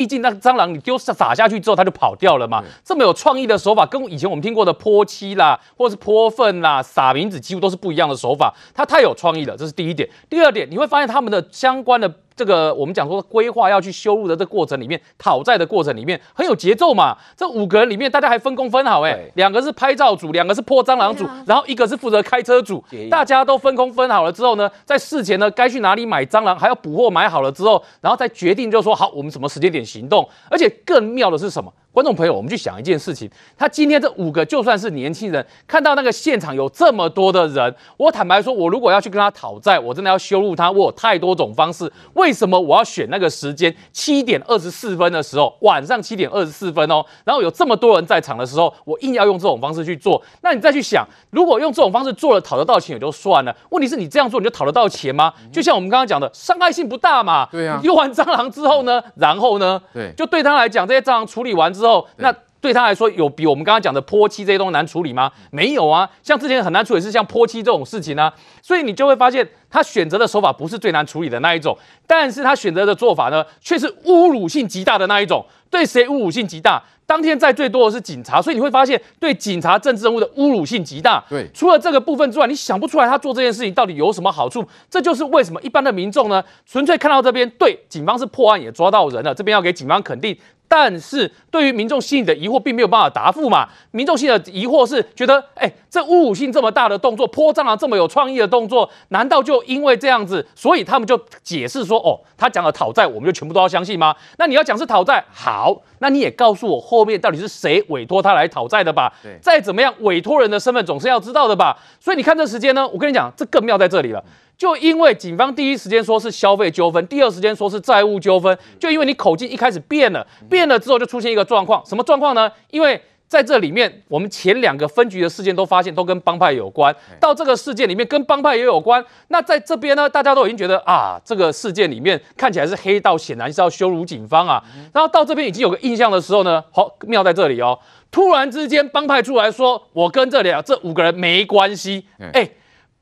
毕竟那蟑螂你丢撒下去之后，它就跑掉了嘛。这么有创意的手法，跟以前我们听过的泼漆啦，或者是泼粪啦、撒名字，几乎都是不一样的手法。它太有创意了，这是第一点。第二点，你会发现他们的相关的。这个我们讲说规划要去修路的这个过程里面，讨债的过程里面很有节奏嘛。这五个人里面，大家还分工分好哎，两个是拍照组，两个是破蟑螂组，然后一个是负责开车组，大家都分工分好了之后呢，在事前呢该去哪里买蟑螂，还要补货买好了之后，然后再决定就说好，我们什么时间点行动。而且更妙的是什么？观众朋友，我们去想一件事情，他今天这五个就算是年轻人，看到那个现场有这么多的人，我坦白说，我如果要去跟他讨债，我真的要羞辱他，我有太多种方式。为什么我要选那个时间七点二十四分的时候，晚上七点二十四分哦，然后有这么多人在场的时候，我硬要用这种方式去做？那你再去想，如果用这种方式做了讨得到钱也就算了，问题是你这样做你就讨得到钱吗？就像我们刚刚讲的，伤害性不大嘛。对啊。丢完蟑螂之后呢，然后呢？对。就对他来讲，这些蟑螂处理完之后，那。对他来说，有比我们刚刚讲的泼漆这些东西难处理吗？没有啊，像之前很难处理是像泼漆这种事情啊，所以你就会发现他选择的手法不是最难处理的那一种，但是他选择的做法呢，却是侮辱性极大的那一种。对谁侮辱性极大？当天在最多的是警察，所以你会发现对警察政治人物的侮辱性极大。对，除了这个部分之外，你想不出来他做这件事情到底有什么好处。这就是为什么一般的民众呢，纯粹看到这边，对，警方是破案也抓到人了，这边要给警方肯定。但是对于民众心里的疑惑，并没有办法答复嘛？民众心里的疑惑是觉得，哎，这侮辱性这么大的动作，泼蟑螂这么有创意的动作，难道就因为这样子，所以他们就解释说，哦，他讲的讨债，我们就全部都要相信吗？那你要讲是讨债，好，那你也告诉我后面到底是谁委托他来讨债的吧？对，再怎么样，委托人的身份总是要知道的吧？所以你看这时间呢，我跟你讲，这更妙在这里了。就因为警方第一时间说是消费纠纷，第二时间说是债务纠纷，就因为你口径一开始变了，变了之后就出现一个状况，什么状况呢？因为在这里面，我们前两个分局的事件都发现都跟帮派有关，到这个事件里面跟帮派也有关。那在这边呢，大家都已经觉得啊，这个事件里面看起来是黑道，显然是要羞辱警方啊。然后到这边已经有个印象的时候呢，好，妙在这里哦，突然之间帮派出来说，我跟这两这五个人没关系，哎。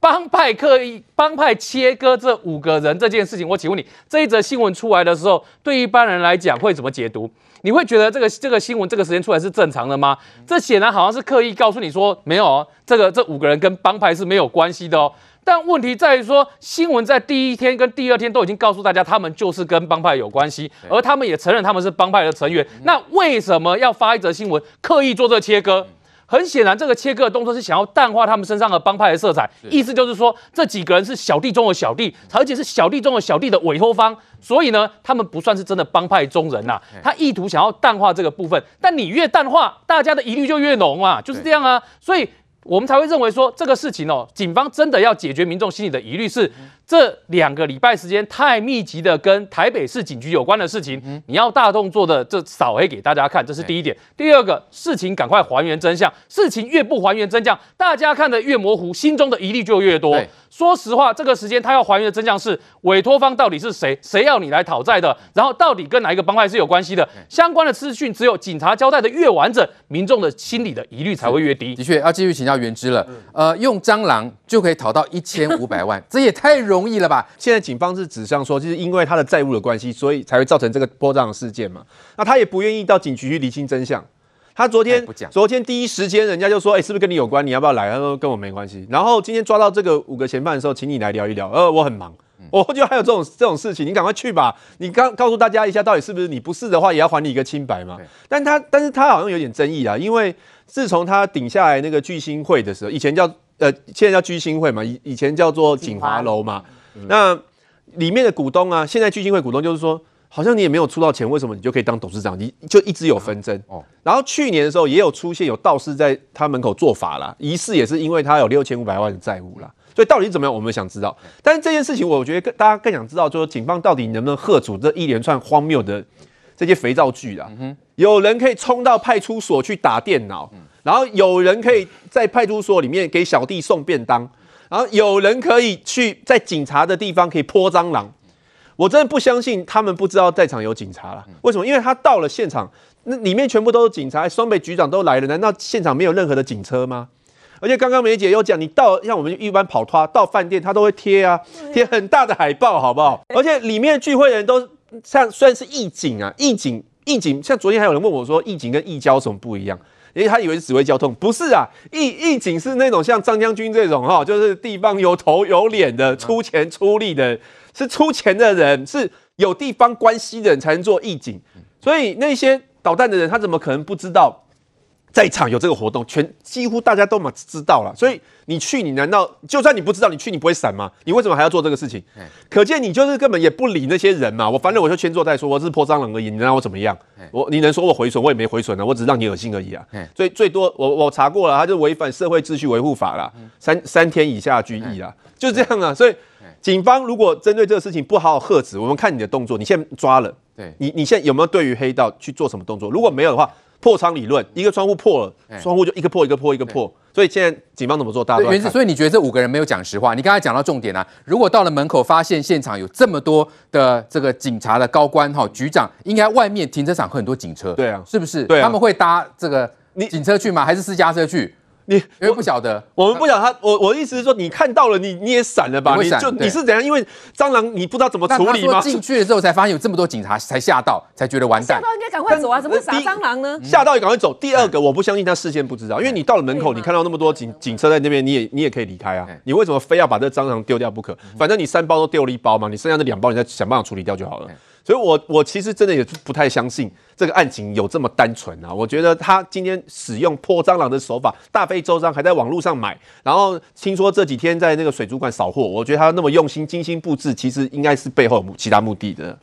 帮派刻意帮派切割这五个人这件事情，我请问你，这一则新闻出来的时候，对一般人来讲会怎么解读？你会觉得这个这个新闻这个时间出来是正常的吗？这显然好像是刻意告诉你说，没有哦，这个这五个人跟帮派是没有关系的哦。但问题在于说，新闻在第一天跟第二天都已经告诉大家，他们就是跟帮派有关系，而他们也承认他们是帮派的成员。那为什么要发一则新闻，刻意做这切割？很显然，这个切割的动作是想要淡化他们身上的帮派的色彩，意思就是说，这几个人是小弟中的小弟，而且是小弟中的小弟的委托方，所以呢，他们不算是真的帮派中人呐。他意图想要淡化这个部分，但你越淡化，大家的疑虑就越浓啊，就是这样啊，所以我们才会认为说，这个事情哦，警方真的要解决民众心里的疑虑是。这两个礼拜时间太密集的跟台北市警局有关的事情，你要大动作的这扫黑给大家看，这是第一点。第二个事情赶快还原真相，事情越不还原真相，大家看得越模糊，心中的疑虑就越多。说实话，这个时间他要还原的真相是委托方到底是谁，谁要你来讨债的，然后到底跟哪一个帮派是有关系的，相关的资讯只有警察交代的越完整，民众的心理的疑虑才会越低。的确，要继续请教元之了。呃，用蟑螂就可以讨到一千五百万，这也太容。易了吧？现在警方是指向说，就是因为他的债务的关系，所以才会造成这个波蟑事件嘛。那他也不愿意到警局去厘清真相。他昨天，昨天第一时间人家就说，哎，是不是跟你有关？你要不要来？他说跟我没关系。然后今天抓到这个五个嫌犯的时候，请你来聊一聊。呃，我很忙，我觉得还有这种这种事情，你赶快去吧。你刚告诉大家一下，到底是不是你不是的话，也要还你一个清白嘛。但他，但是他好像有点争议啊，因为自从他顶下来那个聚星会的时候，以前叫。呃，现在叫聚星会嘛，以以前叫做锦华楼嘛。那里面的股东啊，现在聚星会股东就是说，好像你也没有出到钱，为什么你就可以当董事长？你就一直有纷争。哦。然后去年的时候也有出现有道士在他门口做法啦，疑似也是因为他有六千五百万的债务啦。所以到底怎么样，我们想知道。但是这件事情，我觉得更大家更想知道，就是警方到底能不能喝阻这一连串荒谬的 这些肥皂剧啊？有人可以冲到派出所去打电脑。然后有人可以在派出所里面给小弟送便当，然后有人可以去在警察的地方可以泼蟑螂，我真的不相信他们不知道在场有警察了。为什么？因为他到了现场，那里面全部都是警察，双北局长都来了，难道现场没有任何的警车吗？而且刚刚梅姐又讲，你到像我们一般跑团到饭店，他都会贴啊，贴很大的海报，好不好？而且里面聚会的人都像虽然是义警啊，义警义警，像昨天还有人问我说，义警跟义交什么不一样？因为他以为是指挥交通，不是啊，义义警是那种像张将军这种哈，就是地方有头有脸的，出钱出力的，是出钱的人，是有地方关系的人才能做义警。所以那些捣蛋的人，他怎么可能不知道？在场有这个活动，全几乎大家都嘛知道了，所以你去，你难道就算你不知道，你去你不会闪吗？你为什么还要做这个事情？可见你就是根本也不理那些人嘛。我反正我就先做再说，我只是泼蟑螂而已，你让我怎么样？我你能说我毁损，我也没毁损啊，我只是让你恶心而已啊。所以最多我我查过了，他就违反社会秩序维护法了，三三天以下拘役啊，就这样啊。所以警方如果针对这个事情不好好喝止，我们看你的动作，你现在抓了，对你你现在有没有对于黑道去做什么动作？如果没有的话。破窗理论，一个窗户破了，窗户就一个破一个破一个破，所以现在警方怎么做？大家都所以你觉得这五个人没有讲实话？你刚才讲到重点啊，如果到了门口发现现场有这么多的这个警察的高官哈，局长应该外面停车场会很多警车，对啊，是不是？对啊，他们会搭这个警车去吗？还是私家车去？你因为不晓得，我们不晓得他，我我的意思是说，你看到了，你你也闪了吧？你就你是怎样？因为蟑螂你不知道怎么处理吗？进去了之后才发现有这么多警察，才吓到，才觉得完蛋。吓到应该赶快走啊！怎么杀蟑螂呢？吓到也赶快走。第二个，我不相信他事先不知道，因为你到了门口，你看到那么多警警车在那边，你也你也可以离开啊。你为什么非要把这蟑螂丢掉不可？反正你三包都丢了一包嘛，你剩下那两包你再想办法处理掉就好了。所以我我其实真的也不太相信。这个案情有这么单纯啊？我觉得他今天使用泼蟑螂的手法大费周章，还在网络上买，然后听说这几天在那个水族馆扫货。我觉得他那么用心、精心布置，其实应该是背后有其他目的的。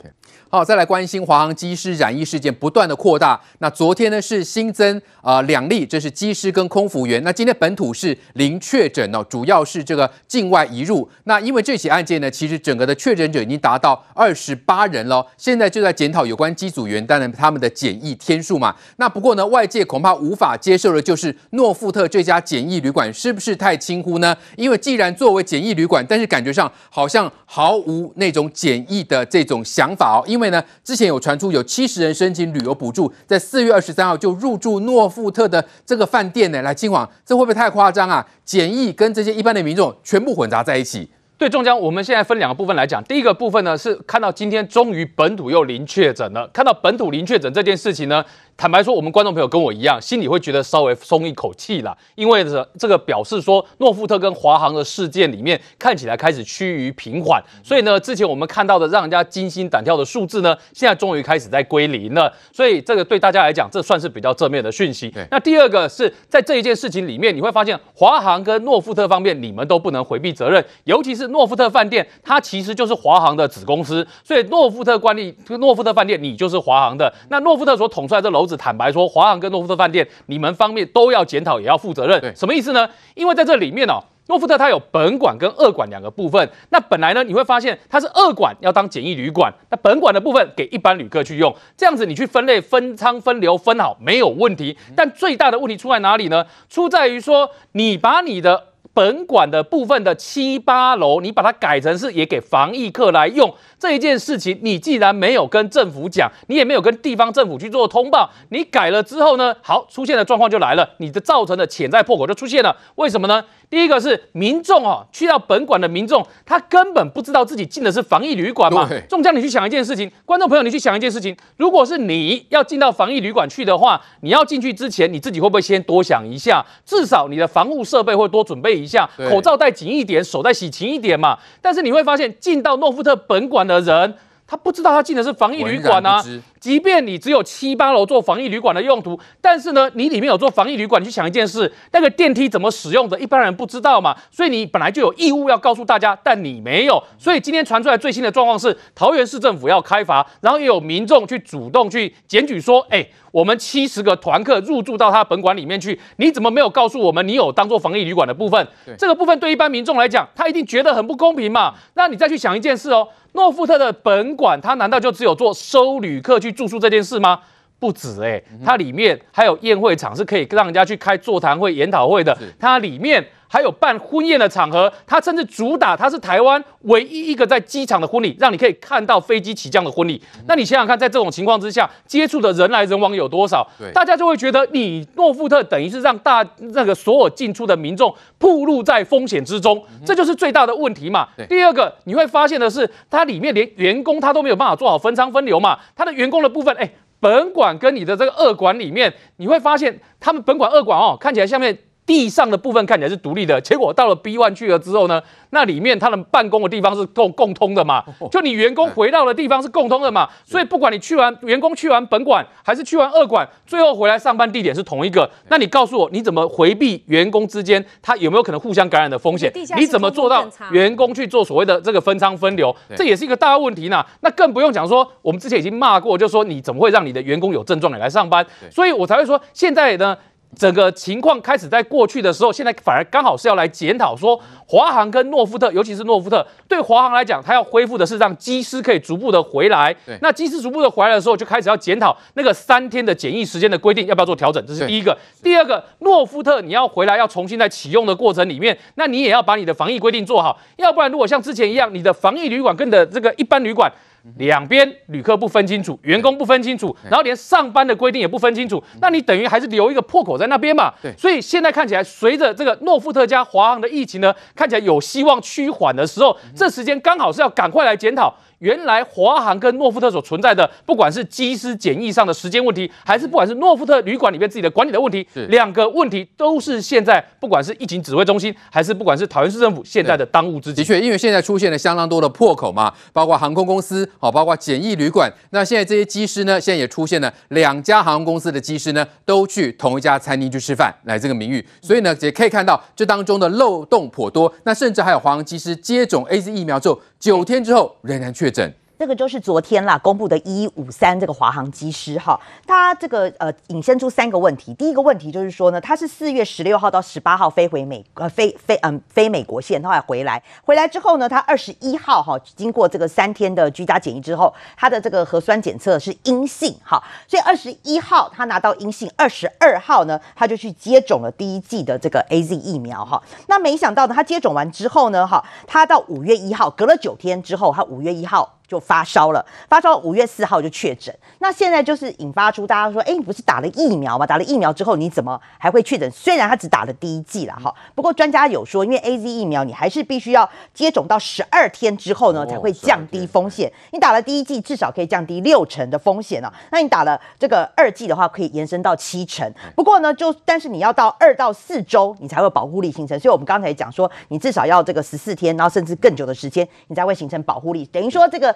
好，再来关心华航机师染疫事件不断的扩大。那昨天呢是新增啊两例，这是机师跟空服员。那今天本土是零确诊哦，主要是这个境外移入。那因为这起案件呢，其实整个的确诊者已经达到二十八人了，现在就在检讨有关机组员，当然他们的检疫天数嘛。那不过呢，外界恐怕无法接受的就是诺富特这家检疫旅馆是不是太轻忽呢？因为既然作为检疫旅馆，但是感觉上好像毫无那种检疫的这种想法哦。因因为呢，之前有传出有七十人申请旅游补助，在四月二十三号就入住诺富特的这个饭店呢。来，进往，这会不会太夸张啊？检疫跟这些一般的民众全部混杂在一起。对，中江，我们现在分两个部分来讲。第一个部分呢，是看到今天终于本土又零确诊了。看到本土零确诊这件事情呢。坦白说，我们观众朋友跟我一样，心里会觉得稍微松一口气啦，因为这这个表示说，诺富特跟华航的事件里面看起来开始趋于平缓，所以呢，之前我们看到的让人家惊心胆跳的数字呢，现在终于开始在归零了，所以这个对大家来讲，这算是比较正面的讯息。对。那第二个是在这一件事情里面，你会发现华航跟诺富特方面，你们都不能回避责任，尤其是诺富特饭店，它其实就是华航的子公司，所以诺富特管理诺富特饭店，你就是华航的，那诺富特所统帅这楼。坦白说，华航跟诺富特饭店，你们方面都要检讨，也要负责任。什么意思呢？因为在这里面哦，诺富特它有本馆跟二馆两个部分。那本来呢，你会发现它是二馆要当简易旅馆，那本馆的部分给一般旅客去用，这样子你去分类、分仓、分流分好没有问题。但最大的问题出在哪里呢？出在于说，你把你的。本馆的部分的七八楼，你把它改成是也给防疫客来用这一件事情，你既然没有跟政府讲，你也没有跟地方政府去做通报，你改了之后呢，好，出现的状况就来了，你的造成的潜在破口就出现了，为什么呢？第一个是民众哦，去到本馆的民众，他根本不知道自己进的是防疫旅馆嘛。中将，你去想一件事情，观众朋友，你去想一件事情，如果是你要进到防疫旅馆去的话，你要进去之前，你自己会不会先多想一下？至少你的防护设备会多准备一下，口罩戴紧一点，手再洗勤一点嘛。但是你会发现，进到诺富特本馆的人，他不知道他进的是防疫旅馆啊。即便你只有七八楼做防疫旅馆的用途，但是呢，你里面有做防疫旅馆，你去想一件事，那个电梯怎么使用的，一般人不知道嘛，所以你本来就有义务要告诉大家，但你没有，所以今天传出来最新的状况是，桃园市政府要开罚，然后也有民众去主动去检举说，哎，我们七十个团客入住到他本馆里面去，你怎么没有告诉我们你有当做防疫旅馆的部分？对这个部分对一般民众来讲，他一定觉得很不公平嘛。那你再去想一件事哦，诺富特的本馆，他难道就只有做收旅客住宿这件事吗？不止哎、欸，它里面还有宴会场，是可以让人家去开座谈会、研讨会的。它里面还有办婚宴的场合，它甚至主打它是台湾唯一一个在机场的婚礼，让你可以看到飞机起降的婚礼。那你想想看，在这种情况之下，接触的人来人往有多少？大家就会觉得你诺富特等于是让大那个所有进出的民众暴露在风险之中，这就是最大的问题嘛。第二个，你会发现的是，它里面连员工他都没有办法做好分仓分流嘛，他的员工的部分，哎。本馆跟你的这个二馆里面，你会发现他们本馆二馆哦，看起来下面地上的部分看起来是独立的，结果到了 B one 去了之后呢，那里面他们办公的地方是共共通的嘛，就你员工回到的地方是共通的嘛，所以不管你去完员工去完本馆还是去完二馆，最后回来上班地点是同一个，那你告诉我你怎么回避员工之间他有没有可能互相感染的风险？你怎么做到员工去做所谓的这个分仓分流？这也是一个大问题呢。那更不用讲说，我们之前已经骂过，就说你怎么会让你的员工有症状你来上班？所以我才会说现在呢。整个情况开始在过去的时候，现在反而刚好是要来检讨说，华航跟诺富特，尤其是诺富特，对华航来讲，它要恢复的是让机师可以逐步的回来。对，那机师逐步的回来的时候，就开始要检讨那个三天的检疫时间的规定要不要做调整，这是第一个。第二个，诺富特你要回来要重新在启用的过程里面，那你也要把你的防疫规定做好，要不然如果像之前一样，你的防疫旅馆跟你的这个一般旅馆。两边旅客不分清楚，员工不分清楚，然后连上班的规定也不分清楚，那你等于还是留一个破口在那边嘛？对，所以现在看起来，随着这个诺富特加华航的疫情呢，看起来有希望趋缓的时候，这时间刚好是要赶快来检讨。原来华航跟诺富特所存在的，不管是机师检疫上的时间问题，还是不管是诺富特旅馆里面自己的管理的问题，两个问题都是现在不管是疫情指挥中心，还是不管是桃园市政府现在的当务之急。的确，因为现在出现了相当多的破口嘛，包括航空公司，好，包括检疫旅馆。那现在这些机师呢，现在也出现了两家航空公司的机师呢，都去同一家餐厅去吃饭，来这个名誉。所以呢，也可以看到这当中的漏洞颇多。那甚至还有华航机师接种 AZ 疫苗之后，九天之后仍然确诊。这个就是昨天啦公布的一五三这个华航机师哈，他这个呃引申出三个问题。第一个问题就是说呢，他是四月十六号到十八号飞回美呃飞飞嗯飞美国线，后来回来回来之后呢，他二十一号哈经过这个三天的居家检疫之后，他的这个核酸检测是阴性哈，所以二十一号他拿到阴性，二十二号呢他就去接种了第一剂的这个 AZ 疫苗哈。那没想到呢，他接种完之后呢哈，他到五月一号隔了九天之后，他五月一号。就发烧了，发烧五月四号就确诊。那现在就是引发出大家说，哎，你不是打了疫苗吗？打了疫苗之后你怎么还会确诊？虽然他只打了第一剂了哈，不过专家有说，因为 AZ 疫苗你还是必须要接种到十二天之后呢，才会降低风险。你打了第一剂至少可以降低六成的风险啊。那你打了这个二剂的话，可以延伸到七成。不过呢，就但是你要到二到四周你才会保护力形成。所以我们刚才讲说，你至少要这个十四天，然后甚至更久的时间，你才会形成保护力。等于说这个。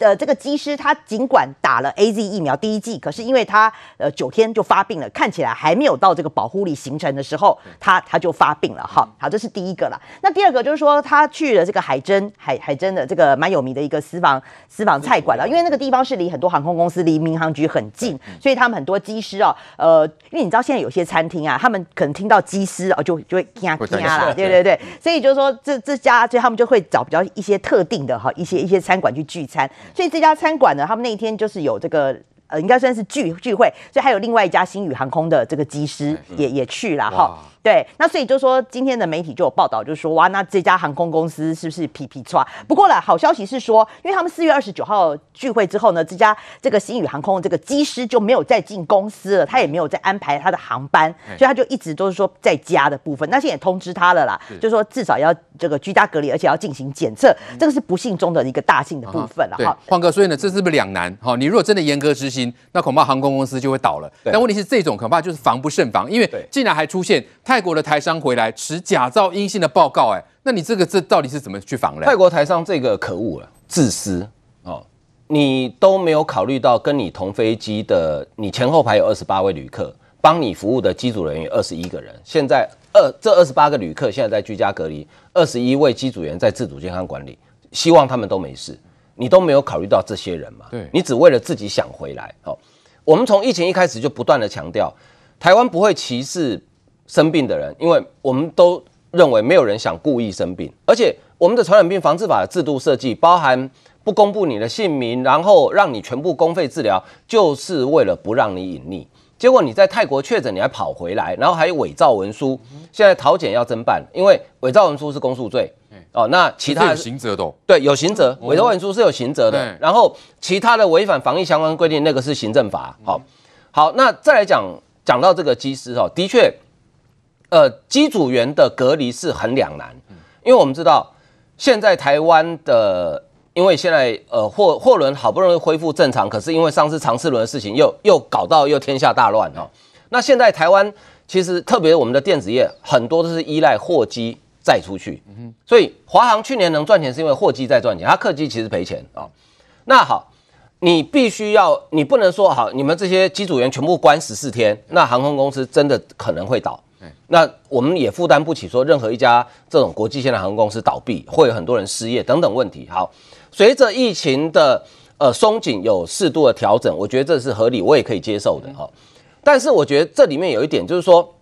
的这个机师，他尽管打了 AZ 疫苗第一剂，可是因为他呃九天就发病了，看起来还没有到这个保护力形成的时候，他他就发病了。哈，好，这是第一个了。那第二个就是说，他去了这个海珍海海珍的这个蛮有名的一个私房私房菜馆了，因为那个地方是离很多航空公司、离民航局很近，所以他们很多机师哦，呃，因为你知道现在有些餐厅啊，他们可能听到机师哦，就就会惊惊啦，对对对，所以就是说这这家，所以他们就会找比较一些特定的哈一些一些餐馆去聚餐。所以这家餐馆呢，他们那一天就是有这个呃，应该算是聚聚会，所以还有另外一家星宇航空的这个机师也也去了哈。对，那所以就说今天的媒体就有报道，就是说哇，那这家航空公司是不是皮皮抓？不过啦，好消息是说，因为他们四月二十九号聚会之后呢，这家这个星宇航空的这个机师就没有再进公司了，他也没有再安排他的航班，所以他就一直都是说在家的部分。那现在也通知他了啦，就是说至少要这个居家隔离，而且要进行检测，这个是不幸中的一个大幸的部分了哈。晃哥，所以呢，这是不是两难？哈，你如果真的严格执行，那恐怕航空公司就会倒了。但问题是，这种恐怕就是防不胜防，因为竟然还出现泰国的台商回来持假造阴性的报告，哎，那你这个这到底是怎么去防呢？泰国台商这个可恶了，自私哦，你都没有考虑到跟你同飞机的，你前后排有二十八位旅客，帮你服务的机组人员二十一个人，现在二这二十八个旅客现在在居家隔离，二十一位机组员在自主健康管理，希望他们都没事，你都没有考虑到这些人嘛？对，你只为了自己想回来。哦，我们从疫情一开始就不断的强调，台湾不会歧视。生病的人，因为我们都认为没有人想故意生病，而且我们的传染病防治法的制度设计包含不公布你的姓名，然后让你全部公费治疗，就是为了不让你隐匿。结果你在泰国确诊，你还跑回来，然后还有伪造文书。现在桃检要侦办，因为伪造文书是公诉罪。哦，那其他有刑责的，对，有刑责，委托文书是有刑责的。然后其他的违反防疫相关规定，那个是行政法。好，好，那再来讲讲到这个机师哦，的确，呃，机组员的隔离是很两难，因为我们知道现在台湾的，因为现在呃货货轮好不容易恢复正常，可是因为上次长赐轮的事情又又搞到又天下大乱哦。那现在台湾其实特别我们的电子业很多都是依赖货机。载出去，所以华航去年能赚钱是因为货机在赚钱，它客机其实赔钱啊。那好，你必须要，你不能说好，你们这些机组员全部关十四天，那航空公司真的可能会倒。那我们也负担不起说任何一家这种国际线的航空公司倒闭，会有很多人失业等等问题。好，随着疫情的呃松紧有适度的调整，我觉得这是合理，我也可以接受的哈。但是我觉得这里面有一点就是说。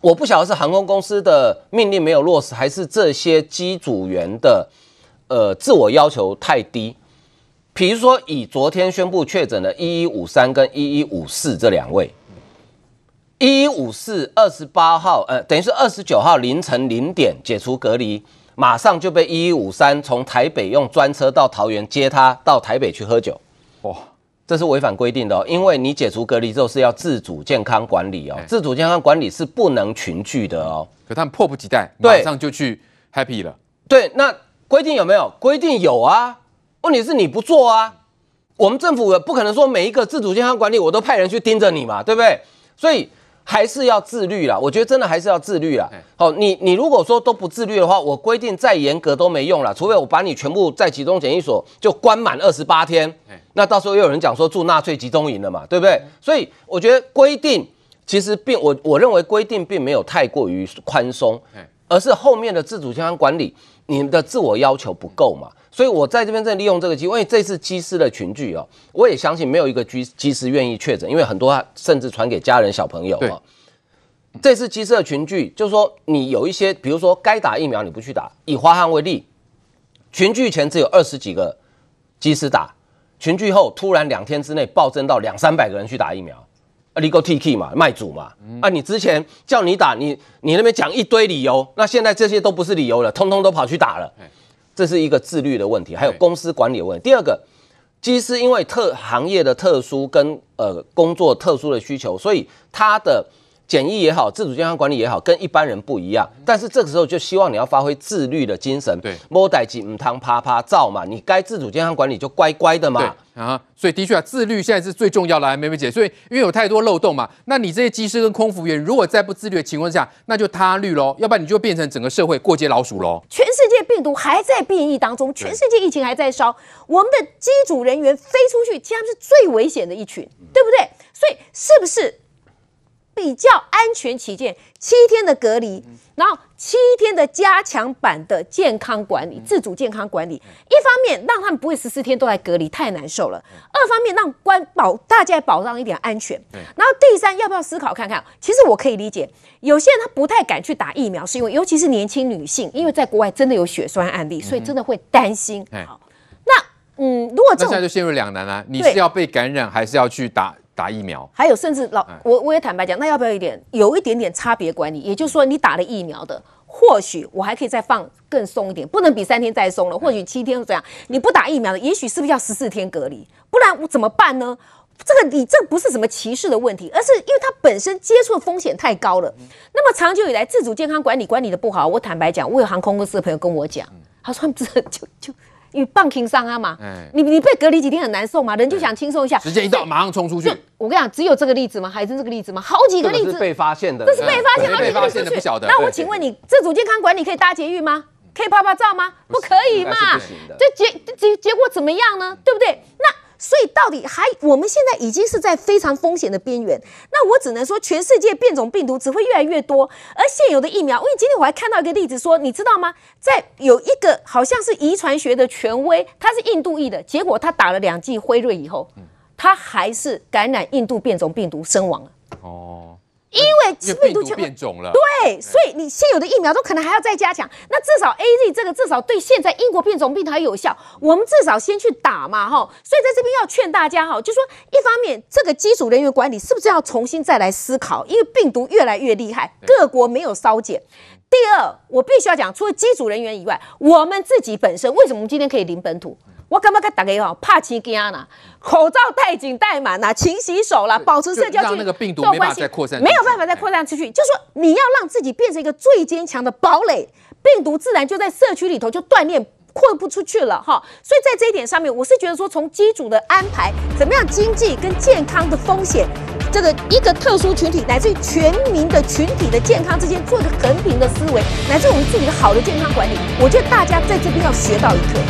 我不晓得是航空公司的命令没有落实，还是这些机组员的呃自我要求太低。比如说，以昨天宣布确诊的一一五三跟一一五四这两位，一一五四二十八号，呃，等于是二十九号凌晨零点解除隔离，马上就被一一五三从台北用专车到桃园接他到台北去喝酒。哇！这是违反规定的哦，因为你解除隔离之后是要自主健康管理哦，自主健康管理是不能群聚的哦。可他们迫不及待，马上就去 happy 了。对，那规定有没有？规定有啊，问题是你不做啊。我们政府也不可能说每一个自主健康管理我都派人去盯着你嘛，对不对？所以。还是要自律啦，我觉得真的还是要自律啦。好，你你如果说都不自律的话，我规定再严格都没用了，除非我把你全部在集中检疫所就关满二十八天，那到时候又有人讲说住纳粹集中营了嘛，对不对？所以我觉得规定其实并我我认为规定并没有太过于宽松，而是后面的自主健康管理，你们的自我要求不够嘛。所以我在这边在利用这个机会，因为这次机师的群聚哦，我也相信没有一个机机师愿意确诊，因为很多甚至传给家人小朋友啊。这次机师的群聚，就是说你有一些，比如说该打疫苗你不去打，以花汉为例，群聚前只有二十几个机师打，群聚后突然两天之内暴增到两三百个人去打疫苗，啊，legal T K 嘛，卖主嘛，啊，你之前叫你打，你你那边讲一堆理由，那现在这些都不是理由了，通通都跑去打了。这是一个自律的问题，还有公司管理的问题。第二个，机师因为特行业的特殊跟呃工作特殊的需求，所以他的。检疫也好，自主健康管理也好，跟一般人不一样。但是这个时候就希望你要发挥自律的精神。对，莫代机唔通趴趴走嘛，你该自主健康管理就乖乖的嘛。对啊，所以的确啊，自律现在是最重要的，梅梅姐。所以因为有太多漏洞嘛，那你这些机师跟空服员如果在不自律的情况下，那就他律喽，要不然你就变成整个社会过街老鼠喽。全世界病毒还在变异当中，全世界疫情还在烧，我们的机组人员飞出去，其实他们是最危险的一群，对不对？所以是不是？比较安全起见，七天的隔离，然后七天的加强版的健康管理，自主健康管理。一方面让他们不会十四天都在隔离，太难受了；二方面让关保大家保障一点安全。然后第三，要不要思考看看？其实我可以理解，有些人他不太敢去打疫苗，是因为尤其是年轻女性，因为在国外真的有血栓案例，所以真的会担心。好，那嗯，如果这现在就陷入两难了，你是要被感染，还是要去打？打疫苗，还有甚至老我我也坦白讲，那要不要一点有一点点差别管理？也就是说，你打了疫苗的，或许我还可以再放更松一点，不能比三天再松了。或许七天这样，你不打疫苗的，也许是不是要十四天隔离？不然我怎么办呢？这个你这不是什么歧视的问题，而是因为它本身接触的风险太高了。那么长久以来自主健康管理管理的不好，我坦白讲，我有航空公司的朋友跟我讲，他说他们这就就。因为棒情伤啊嘛，欸、你你被隔离几天很难受嘛，人就想轻松一下，时间一到马上冲出去。我跟你讲，只有这个例子吗？还是这个例子吗？好几个例子。是被发现的，这是被发现，好几个例子。不晓得。那我请问你，自主健康管理可以搭捷运吗？可以拍拍照吗？不可以嘛。这结结结果怎么样呢？对不对？那。所以到底还，我们现在已经是在非常风险的边缘。那我只能说，全世界变种病毒只会越来越多，而现有的疫苗，因为今天我还看到一个例子，说你知道吗？在有一个好像是遗传学的权威，他是印度裔的，结果他打了两剂辉瑞以后，他还是感染印度变种病毒身亡了。哦。因为病毒变种了，对，所以你现有的疫苗都可能还要再加强。那至少 AZ 这个至少对现在英国变种病毒还有效，我们至少先去打嘛，哈。所以在这边要劝大家哈，就说一方面这个机组人员管理是不是要重新再来思考，因为病毒越来越厉害，各国没有稍减。第二，我必须要讲，除了机组人员以外，我们自己本身为什么我们今天可以零本土？我干嘛跟大家讲，怕起惊呢？口罩戴紧戴满呐，勤洗手啦，保持社交距离，让那个病毒没办法再扩散，没有办法再扩散出去。就是说，你要让自己变成一个最坚强的堡垒，病毒自然就在社区里头就锻炼扩不出去了哈。所以在这一点上面，我是觉得说，从机组的安排，怎么样经济跟健康的风险，这个一个特殊群体乃至于全民的群体的健康之间做一个横平的思维，乃至我们自己的好的健康管理，我觉得大家在这边要学到一课。